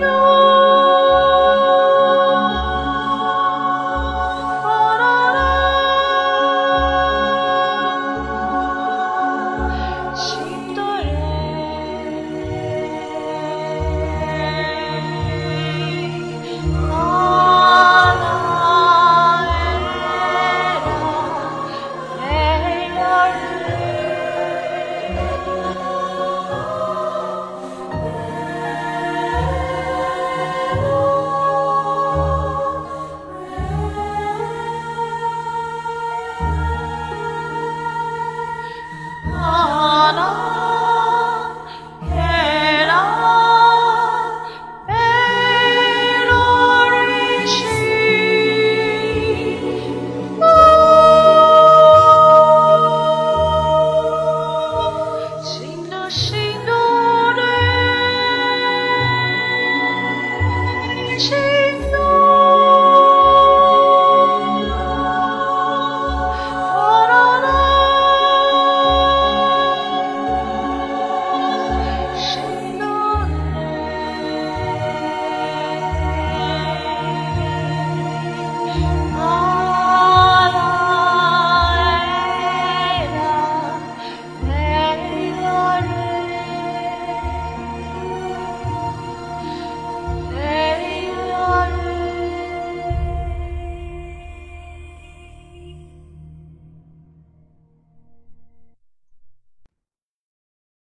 know.